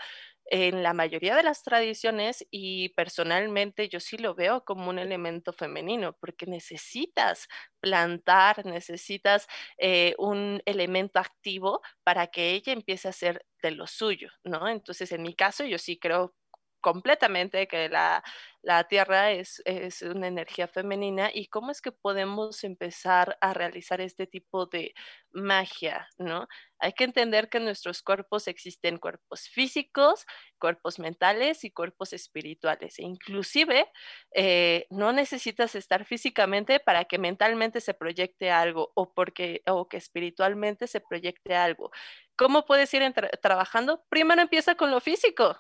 [SPEAKER 1] en la mayoría de las tradiciones y personalmente yo sí lo veo como un elemento femenino porque necesitas plantar, necesitas eh, un elemento activo para que ella empiece a hacer de lo suyo, ¿no? Entonces, en mi caso, yo sí creo completamente que la, la Tierra es, es, una energía femenina y cómo es que podemos empezar a realizar este tipo de magia, ¿no? Hay que entender que en nuestros cuerpos existen cuerpos físicos, cuerpos mentales y cuerpos espirituales. E inclusive eh, no necesitas estar físicamente para que mentalmente se proyecte algo o, porque, o que espiritualmente se proyecte algo. ¿Cómo puedes ir trabajando? Primero empieza con lo físico,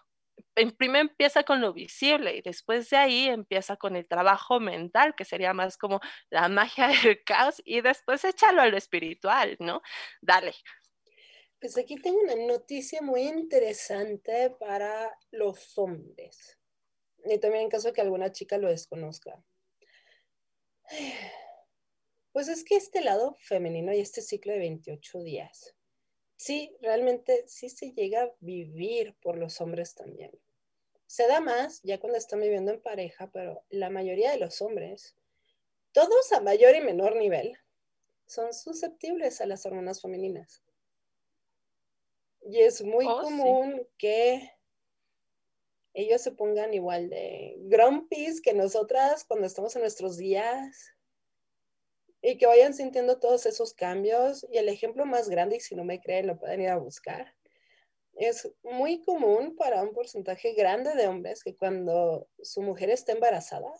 [SPEAKER 1] primero empieza con lo visible y después de ahí empieza con el trabajo mental, que sería más como la magia del caos, y después échalo a lo espiritual, ¿no? Dale.
[SPEAKER 2] Pues aquí tengo una noticia muy interesante para los hombres. Y también en caso de que alguna chica lo desconozca. Pues es que este lado femenino y este ciclo de 28 días sí, realmente sí se llega a vivir por los hombres también. Se da más ya cuando están viviendo en pareja, pero la mayoría de los hombres, todos a mayor y menor nivel, son susceptibles a las hormonas femeninas. Y es muy oh, común que ellos se pongan igual de grumpy que nosotras cuando estamos en nuestros días y que vayan sintiendo todos esos cambios. Y el ejemplo más grande, y si no me creen, lo pueden ir a buscar, es muy común para un porcentaje grande de hombres que cuando su mujer está embarazada,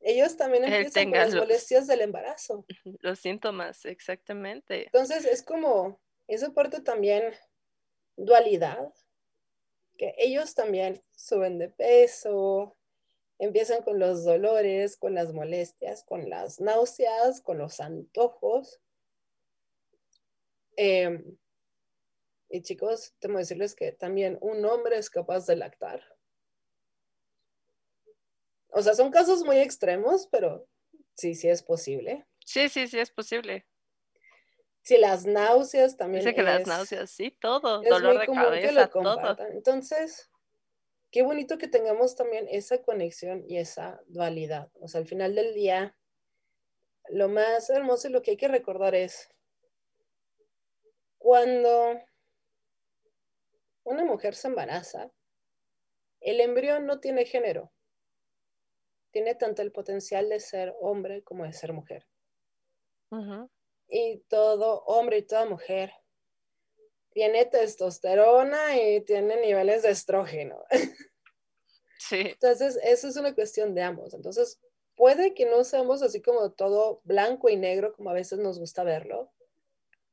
[SPEAKER 2] ellos también empiezan con las molestias del embarazo.
[SPEAKER 1] Los síntomas, exactamente.
[SPEAKER 2] Entonces es como, eso parte también dualidad, que ellos también suben de peso, Empiezan con los dolores, con las molestias, con las náuseas, con los antojos. Em, y chicos, tengo que decirles que también un hombre es capaz de lactar. O sea, son casos muy extremos, pero sí, sí es posible.
[SPEAKER 1] Sí, sí, sí es posible.
[SPEAKER 2] Sí, las náuseas también.
[SPEAKER 1] Dice que las náuseas, sí, todo, dolor de cabeza, todo.
[SPEAKER 2] Entonces, qué bonito que tengamos también esa conexión y esa dualidad. O sea, al final del día, lo más hermoso y lo que hay que recordar es cuando una mujer se embaraza, el embrión no tiene género. Tiene tanto el potencial de ser hombre como de ser mujer. Y todo hombre y toda mujer tiene testosterona y tiene niveles de estrógeno.
[SPEAKER 1] Sí.
[SPEAKER 2] Entonces, eso es una cuestión de ambos. Entonces, puede que no seamos así como todo blanco y negro como a veces nos gusta verlo,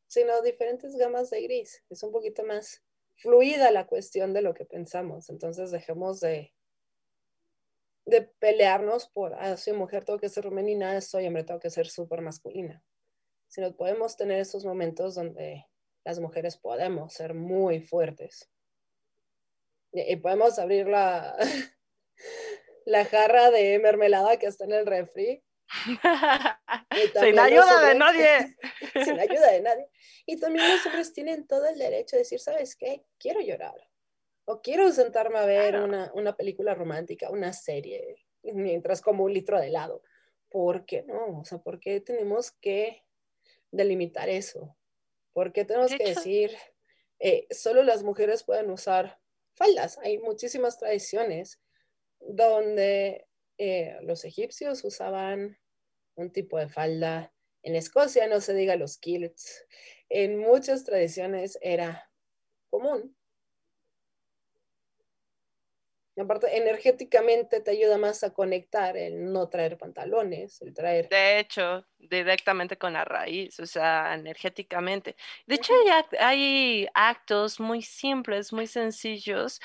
[SPEAKER 2] sino diferentes gamas de gris. Es un poquito más fluida la cuestión de lo que pensamos. Entonces dejemos de, de pelearnos por, ah, soy mujer, tengo que ser femenina, soy hombre, tengo que ser súper masculina. Sino podemos tener esos momentos donde las mujeres podemos ser muy fuertes. Y, podemos abrir la, la jarra de mermelada que está en el refri
[SPEAKER 1] Sin ayuda de nadie.
[SPEAKER 2] Sin ayuda de nadie. Y también los hombres tienen todo el derecho de decir, ¿sabes qué? Quiero llorar. O quiero sentarme a ver una, una, película romántica, una serie, mientras como un litro de helado. ¿Por qué no? O sea, ¿por qué tenemos que delimitar eso? ¿Por qué tenemos que decir, eh, solo las mujeres pueden usar faldas? Hay muchísimas tradiciones donde eh, los egipcios usaban un tipo de falda. En Escocia no se diga los kilts. En muchas tradiciones era común. Aparte, energéticamente te ayuda más a conectar el no traer pantalones, el traer...
[SPEAKER 1] De hecho, directamente con la raíz, o sea, energéticamente. De hecho, hay, hay actos muy simples, muy sencillos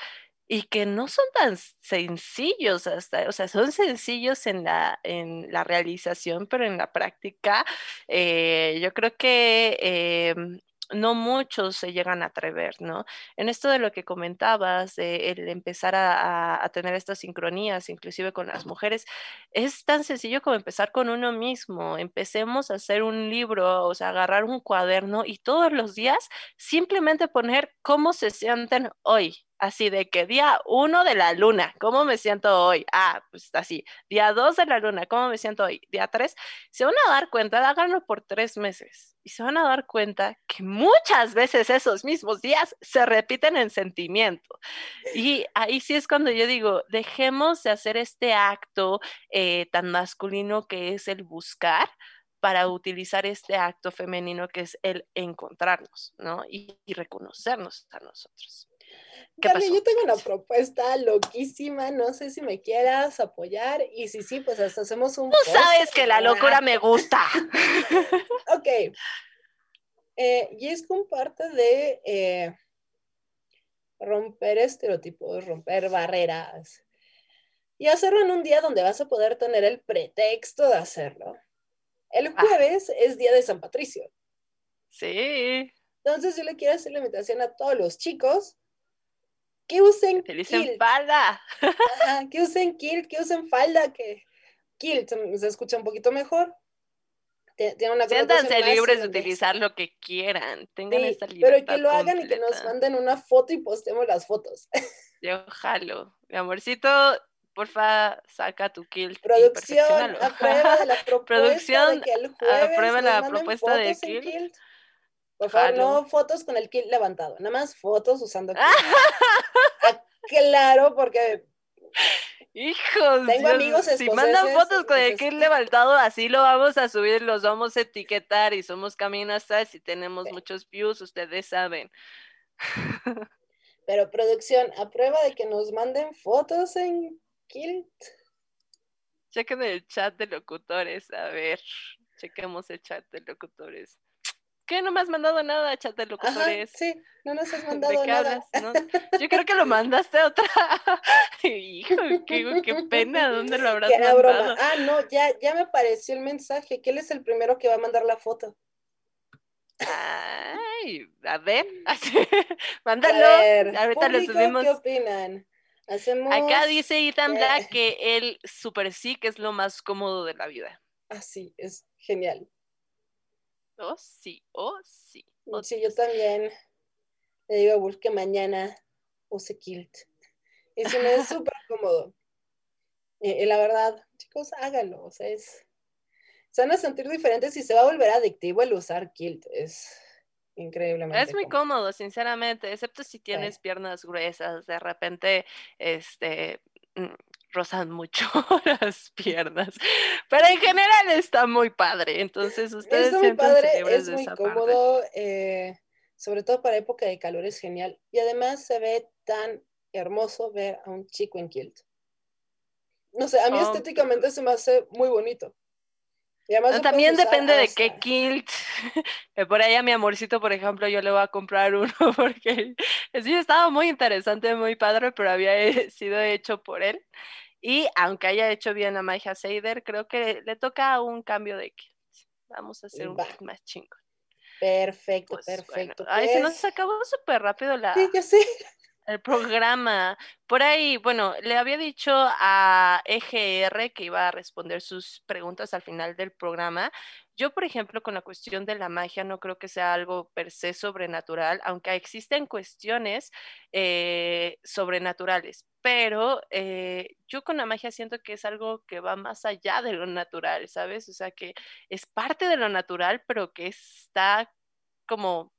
[SPEAKER 1] y que no son tan sencillos hasta, o sea, son sencillos en la, en la realización, pero en la práctica eh, yo creo que em, no muchos se llegan a atrever, ¿no? En esto de lo que comentabas, de el empezar a, a, tener estas sincronías, inclusive con las mujeres, es tan sencillo como empezar con uno mismo. Empecemos a hacer un libro, o sea, agarrar un cuaderno y todos los días simplemente poner cómo se sienten hoy, Así de que día uno de la luna, ¿cómo me siento hoy? Ah, pues así. Día dos de la luna, ¿cómo me siento hoy? Día tres. Se van a dar cuenta, háganlo por tres meses y se van a dar cuenta que muchas veces esos mismos días se repiten en sentimiento. Y ahí sí es cuando yo digo, dejemos de hacer este acto eh, tan masculino que es el buscar para utilizar este acto femenino que es el encontrarnos, ¿no? y reconocernos a nosotros.
[SPEAKER 2] Dale, yo tengo una propuesta loquísima, no sé si me quieras apoyar y si sí, pues hasta hacemos un...
[SPEAKER 1] Tú sabes que la locura me gusta.
[SPEAKER 2] ok. Eh, y es con parte de eh, romper estereotipos, romper barreras y hacerlo en un día donde vas a poder tener el pretexto de hacerlo. El ah. jueves es día de San Patricio.
[SPEAKER 1] Sí.
[SPEAKER 2] Entonces yo le quiero hacer la invitación a todos los chicos que usen
[SPEAKER 1] kilt. falda.
[SPEAKER 2] que usen kilt, que usen falda, que kilt se escucha un poquito mejor. Tiene una
[SPEAKER 1] Siéntanse libres de utilizar lo que quieran, tengan esta libertad.
[SPEAKER 2] Pero que lo hagan y que nos manden una foto y postemos las fotos.
[SPEAKER 1] Yo jalo. Mi amorcito, porfa, saca tu kilt.
[SPEAKER 2] Producción, aprueba de la propuesta
[SPEAKER 1] Producción,
[SPEAKER 2] de que el jueves
[SPEAKER 1] aprueba la propuesta de kilt.
[SPEAKER 2] Por favor, no fotos con el kit levantado, nada más fotos usando kilt. Ah, claro, porque
[SPEAKER 1] Hijos,
[SPEAKER 2] tengo amigos
[SPEAKER 1] Si mandan fotos con el kit levantado, así lo vamos a subir, los vamos a etiquetar y somos caminastas y tenemos muchos views, ustedes saben.
[SPEAKER 2] Pero producción, a prueba de que nos manden fotos en kilt.
[SPEAKER 1] Chequen el chat de locutores, a ver, chequemos el chat de locutores. ¿Qué? No me has mandado nada, chat de locutores.
[SPEAKER 2] sí, no nos has mandado nada.
[SPEAKER 1] Yo creo que lo mandaste a otra. Hijo, qué, qué, pena, ¿dónde lo habrás
[SPEAKER 2] mandado?
[SPEAKER 1] Broma.
[SPEAKER 2] Ah, no, ya, ya me apareció el mensaje. ¿Quién es el primero que va a mandar la foto?
[SPEAKER 1] Ay, a ver, mándalo. A ver, Ahorita lo subimos.
[SPEAKER 2] ¿Qué opinan? Hacemos...
[SPEAKER 1] Acá dice Ethan Black que el super sí que es lo más cómodo de la vida.
[SPEAKER 2] Ah, sí, es genial.
[SPEAKER 1] Oh, sí, oh, sí. Oh,
[SPEAKER 2] sí, yo también le digo a Wolf que mañana use kilt. Y si no es súper cómodo. Y, la verdad, chicos, háganlo. O sea, es, se van a sentir diferentes y se va a volver adictivo el usar kilt. Es increíblemente.
[SPEAKER 1] Es muy cómodo, sinceramente, excepto si tienes piernas gruesas. De repente, este, mm, rozan mucho las piernas. Pero en general está muy padre. Entonces, ustedes
[SPEAKER 2] es muy padre, es muy cómodo. Eh, sobre todo para época de calor es genial. Y además se ve tan hermoso ver a un chico en kilt. No sé, a mí estéticamente se me hace muy bonito.
[SPEAKER 1] también depende de qué kilt. por ahí a mi amorcito, por ejemplo, yo le voy a comprar uno porque sí estaba muy interesante, muy padre, pero había sido hecho por él. Y aunque haya hecho bien a Maija Seider, creo que le toca un cambio de kilt. Vamos a hacer un poco más chingo.
[SPEAKER 2] Perfecto, pues, perfecto.
[SPEAKER 1] Ay, se nos pues acabó súper rápido la,
[SPEAKER 2] sí, sí.
[SPEAKER 1] el programa. Por ahí, bueno, le había dicho a EGR que iba a responder sus preguntas al final del programa. Yo, por ejemplo, con la cuestión de la magia, no creo que sea algo per se sobrenatural, aunque existen cuestiones eh, sobrenaturales, pero eh, yo con la magia siento que es algo que va más allá de lo natural, ¿sabes? O sea, que es parte de lo natural, pero que está como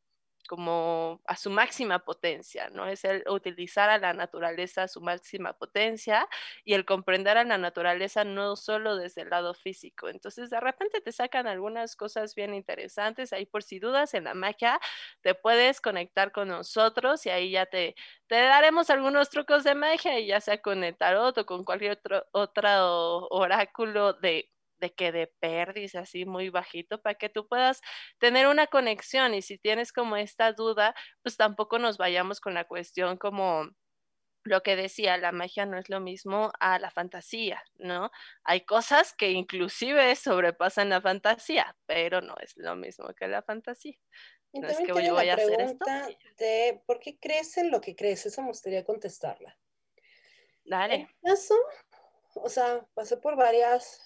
[SPEAKER 1] como a su máxima potencia, ¿no? Es el utilizar a la naturaleza a su máxima potencia y el comprender a la naturaleza no solo desde el lado físico. Entonces, de repente te sacan algunas cosas bien interesantes. Ahí, por si dudas en la magia, te puedes conectar con nosotros y ahí ya te, te daremos algunos trucos de magia, y ya sea con el tarot o con cualquier otro, otro oráculo de de que de perdis así muy bajito para que tú puedas tener una conexión y si tienes como esta duda, pues tampoco nos vayamos con la cuestión como lo que decía, la magia no es lo mismo a la fantasía, ¿no? Hay cosas que inclusive sobrepasan la fantasía, pero no es lo mismo que la fantasía.
[SPEAKER 2] No es que yo voy a hacer esto. De ¿Por qué crees en lo que crees? Esa me gustaría contestarla.
[SPEAKER 1] Dale.
[SPEAKER 2] Eso, o sea, pasé por varias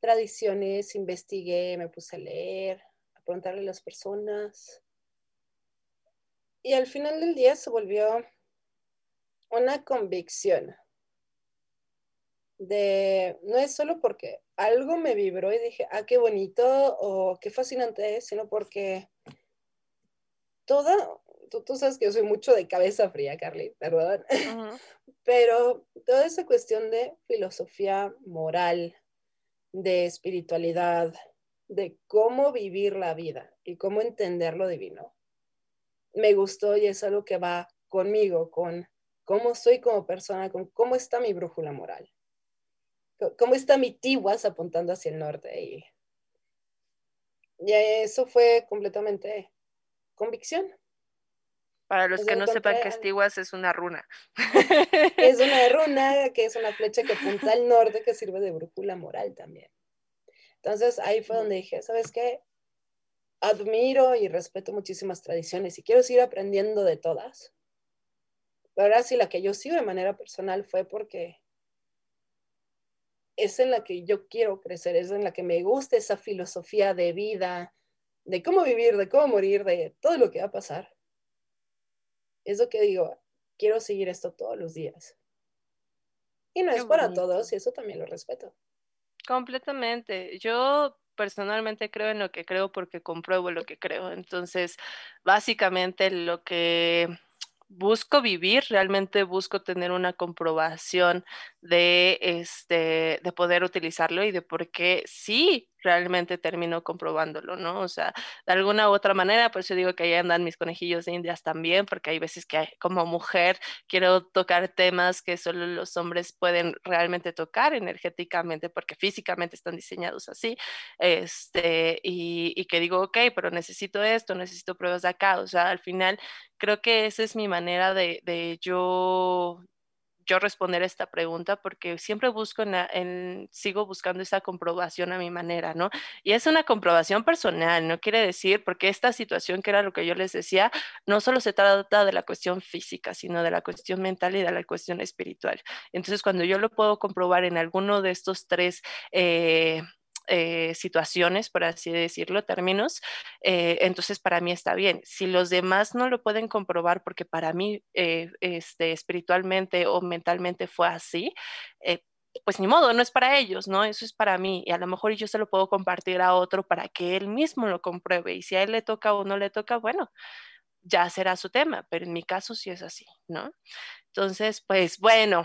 [SPEAKER 2] tradiciones, investigué, me puse a leer, a preguntarle a las personas. Y al final del día se volvió una convicción de, no es solo porque algo me vibró y dije, ah, qué bonito o qué fascinante es, sino porque toda, tú, sabes que yo soy mucho de cabeza fría, Carly, perdón, pero toda esa cuestión de filosofía moral, de espiritualidad, de cómo vivir la vida y cómo entender lo divino, me gustó y es algo que va conmigo, con cómo soy como persona, con cómo está mi brújula moral, cómo está mi tiwas apuntando hacia el norte. Y, y eso fue completamente convicción.
[SPEAKER 1] Para los que no sepan que es es una runa.
[SPEAKER 2] Es una runa que es una flecha que apunta al norte que sirve de brújula moral también. Entonces ahí fue donde dije, ¿sabes qué? Admiro y respeto muchísimas tradiciones y quiero seguir aprendiendo de todas. Pero ahora sí, la que yo sigo de manera personal fue porque es en la que yo quiero crecer, es en la que me gusta esa filosofía de vida, de cómo vivir, de cómo morir, de todo lo que va a pasar es lo que digo, quiero seguir esto todos los días. Y no es para todos y eso también lo respeto.
[SPEAKER 1] Completamente. Yo personalmente creo en lo que creo porque compruebo lo que creo. Entonces, básicamente lo que busco vivir, realmente busco tener una comprobación de, este, de poder utilizarlo y de por qué sí realmente termino comprobándolo, ¿no? O sea, de alguna u otra manera, por eso digo que ahí andan mis conejillos de indias también, porque hay veces que como mujer quiero tocar temas que solo los hombres pueden realmente tocar energéticamente, porque físicamente están diseñados así, este, y, y que digo, ok, pero necesito esto, necesito pruebas de acá, o sea, al final creo que esa es mi manera de, de yo yo responder esta pregunta porque siempre busco, en, sigo buscando esa comprobación a mi manera, ¿no? Y es una comprobación personal, no quiere decir, porque esta situación que era lo que yo les decía, no solo se trata de la cuestión física, sino de la cuestión mental y de la cuestión espiritual. Entonces, cuando yo lo puedo comprobar en alguno de estos tres... Eh, eh, situaciones, por así decirlo, términos, eh, entonces para mí está bien. Si los demás no lo pueden comprobar porque para mí eh, este, espiritualmente o mentalmente fue así, pues ni modo, no es para ellos, ¿no? Eso es para mí y a lo mejor yo se lo puedo compartir a otro para que él mismo lo compruebe y si a él le toca o no le toca, bueno, ya será su tema, pero en mi caso sí es así, ¿no? Entonces, pues bueno,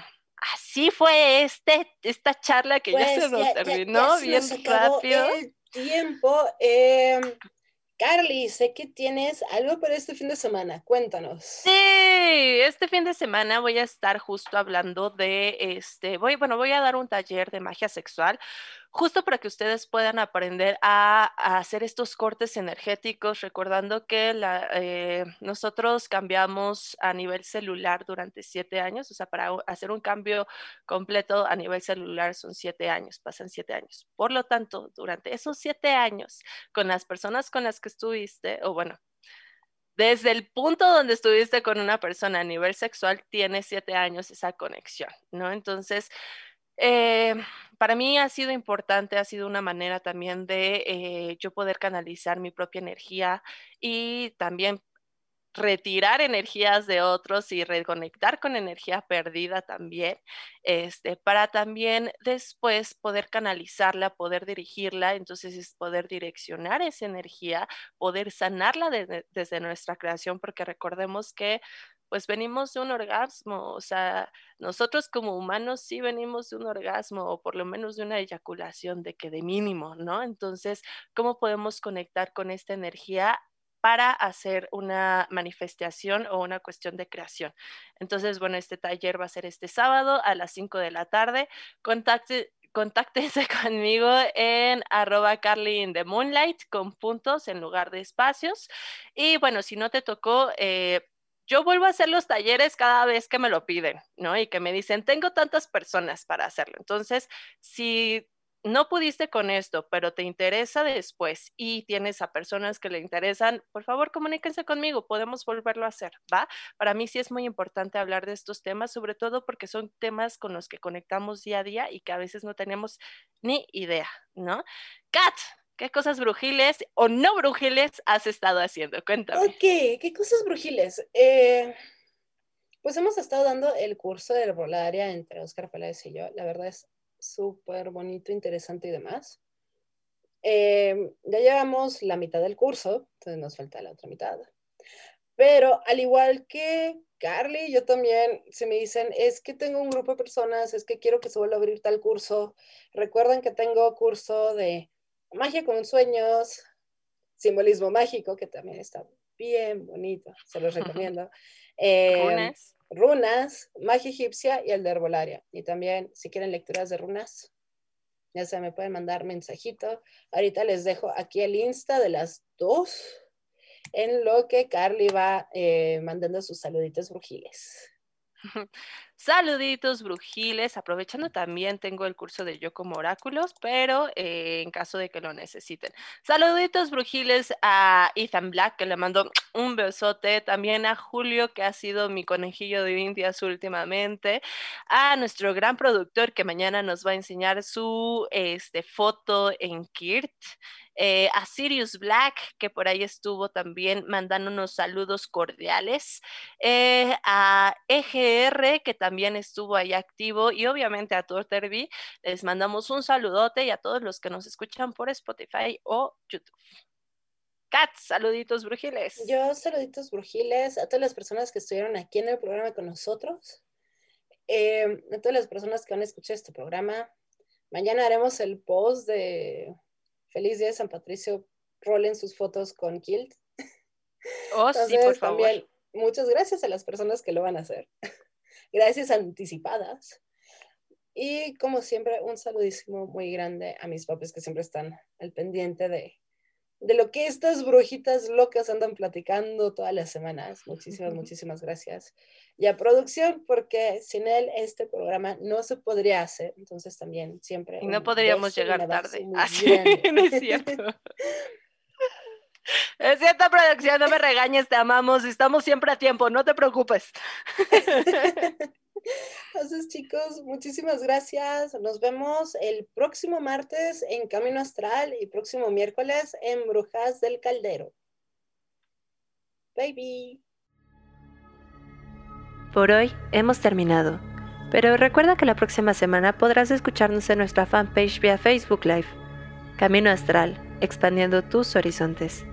[SPEAKER 1] así fue este, esta charla que ya se pues, nos terminó bien rápido.
[SPEAKER 2] El tiempo. Eh, Carly, sé que tienes algo para este fin de semana. Cuéntanos.
[SPEAKER 1] Sí, este fin de semana voy a estar justo hablando de este, voy, bueno, voy a dar un taller de magia sexual justo para que ustedes puedan aprender a, hacer estos cortes energéticos, recordando que eh, nosotros cambiamos a nivel celular durante siete años, o sea, para hacer un cambio completo a nivel celular son siete años, pasan siete años. Por lo tanto, durante esos siete años, con las personas con las que estuviste, o bueno, desde el punto donde estuviste con una persona a nivel sexual, tiene siete años esa conexión, ¿no? Entonces, eh, para mí ha sido importante, ha sido una manera también de eh, yo poder canalizar mi propia energía y también retirar energías de otros y reconectar con energía perdida también, este, para también después poder canalizarla, poder dirigirla, entonces es poder direccionar esa energía, poder sanarla desde nuestra creación, porque recordemos que pues venimos de un orgasmo, o sea, nosotros como humanos sí venimos de un orgasmo o por lo menos de una eyaculación de que de mínimo, ¿no? Entonces, ¿cómo podemos conectar con esta energía para hacer una manifestación o una cuestión de creación. Entonces, bueno, este taller va a ser este sábado a las 5 de la tarde. Contacte, contáctense conmigo en arroba Carly the Moonlight con puntos en lugar de espacios. Y bueno, si no te tocó, eh, yo vuelvo a hacer los talleres cada vez que me lo piden, ¿no? Y que me dicen, tengo tantas personas para hacerlo. Entonces, si no pudiste con esto, pero te interesa después y tienes a personas que le interesan, por favor comuníquense conmigo, podemos volverlo a hacer, ¿va? Para mí sí es muy importante hablar de estos temas, sobre todo porque son temas con los que conectamos día a día y que a veces no tenemos ni idea, ¿no? Kat, ¿Qué cosas brujiles o no brujiles has estado haciendo? Cuéntame.
[SPEAKER 2] Ok, ¿qué cosas brujiles? Eh, pues hemos estado dando el curso de herbolaria entre Oscar Peláez y yo. La verdad es súper bonito, interesante y demás. Eh, ya llevamos la mitad del curso, entonces nos falta la otra mitad. Pero al igual que Carly, yo también, se me dicen, es que tengo un grupo de personas, es que quiero que se vuelva a abrir tal curso. Recuerden que tengo curso de magia con sueños, simbolismo mágico, que también está bien bonito, se los recomiendo.
[SPEAKER 1] Eh, runas.
[SPEAKER 2] Runas, magia egipcia y el de herbolaria. Y también, si quieren lecturas de runas, ya se me pueden mandar mensajito. Ahorita les dejo aquí el Insta de las dos, en lo que Carly va eh, mandando sus saluditos brujiles.
[SPEAKER 1] Saluditos, brujiles. Aprovechando también tengo el curso de Yo como Oráculos, pero eh, en caso de que lo necesiten. Saluditos, brujiles, a Ethan Black, que le mando un besote. También a Julio, que ha sido mi conejillo de indias últimamente. A nuestro gran productor, que mañana nos va a enseñar su este, foto en Kirt. Eh, a Sirius Black, que por ahí estuvo también mandando unos saludos cordiales, eh, a EGR, que también estuvo ahí activo, y obviamente a Torterby, les mandamos un saludote y a todos los que nos escuchan por Spotify o YouTube. Kat, saluditos brujiles.
[SPEAKER 2] Yo saluditos brujiles a todas las personas que estuvieron aquí en el programa con nosotros, eh, a todas las personas que van a escuchar este programa. Mañana haremos el post de Feliz Día de San Patricio, rolen sus fotos con Kilt.
[SPEAKER 1] Oh, sí, por favor. También,
[SPEAKER 2] muchas gracias a las personas que lo van a hacer. Gracias anticipadas. Y como siempre, un saludísimo muy grande a mis papás que siempre están al pendiente de, de lo que estas brujitas locas andan platicando todas las semanas. Muchísimas, muchísimas gracias. Y a producción, porque sin él este programa no se podría hacer. Entonces también siempre...
[SPEAKER 1] Y no podríamos llegar tarde. Así, es cierto. Es cierto, producción, no me regañes, te amamos, estamos siempre a tiempo, no te preocupes.
[SPEAKER 2] Entonces, chicos, muchísimas gracias. Nos vemos el próximo martes en Camino Astral y próximo miércoles en Brujas del Caldero. Baby.
[SPEAKER 1] Por hoy hemos terminado, pero recuerda que la próxima semana podrás escucharnos en nuestra fanpage vía Facebook Live. Camino Astral, expandiendo tus horizontes.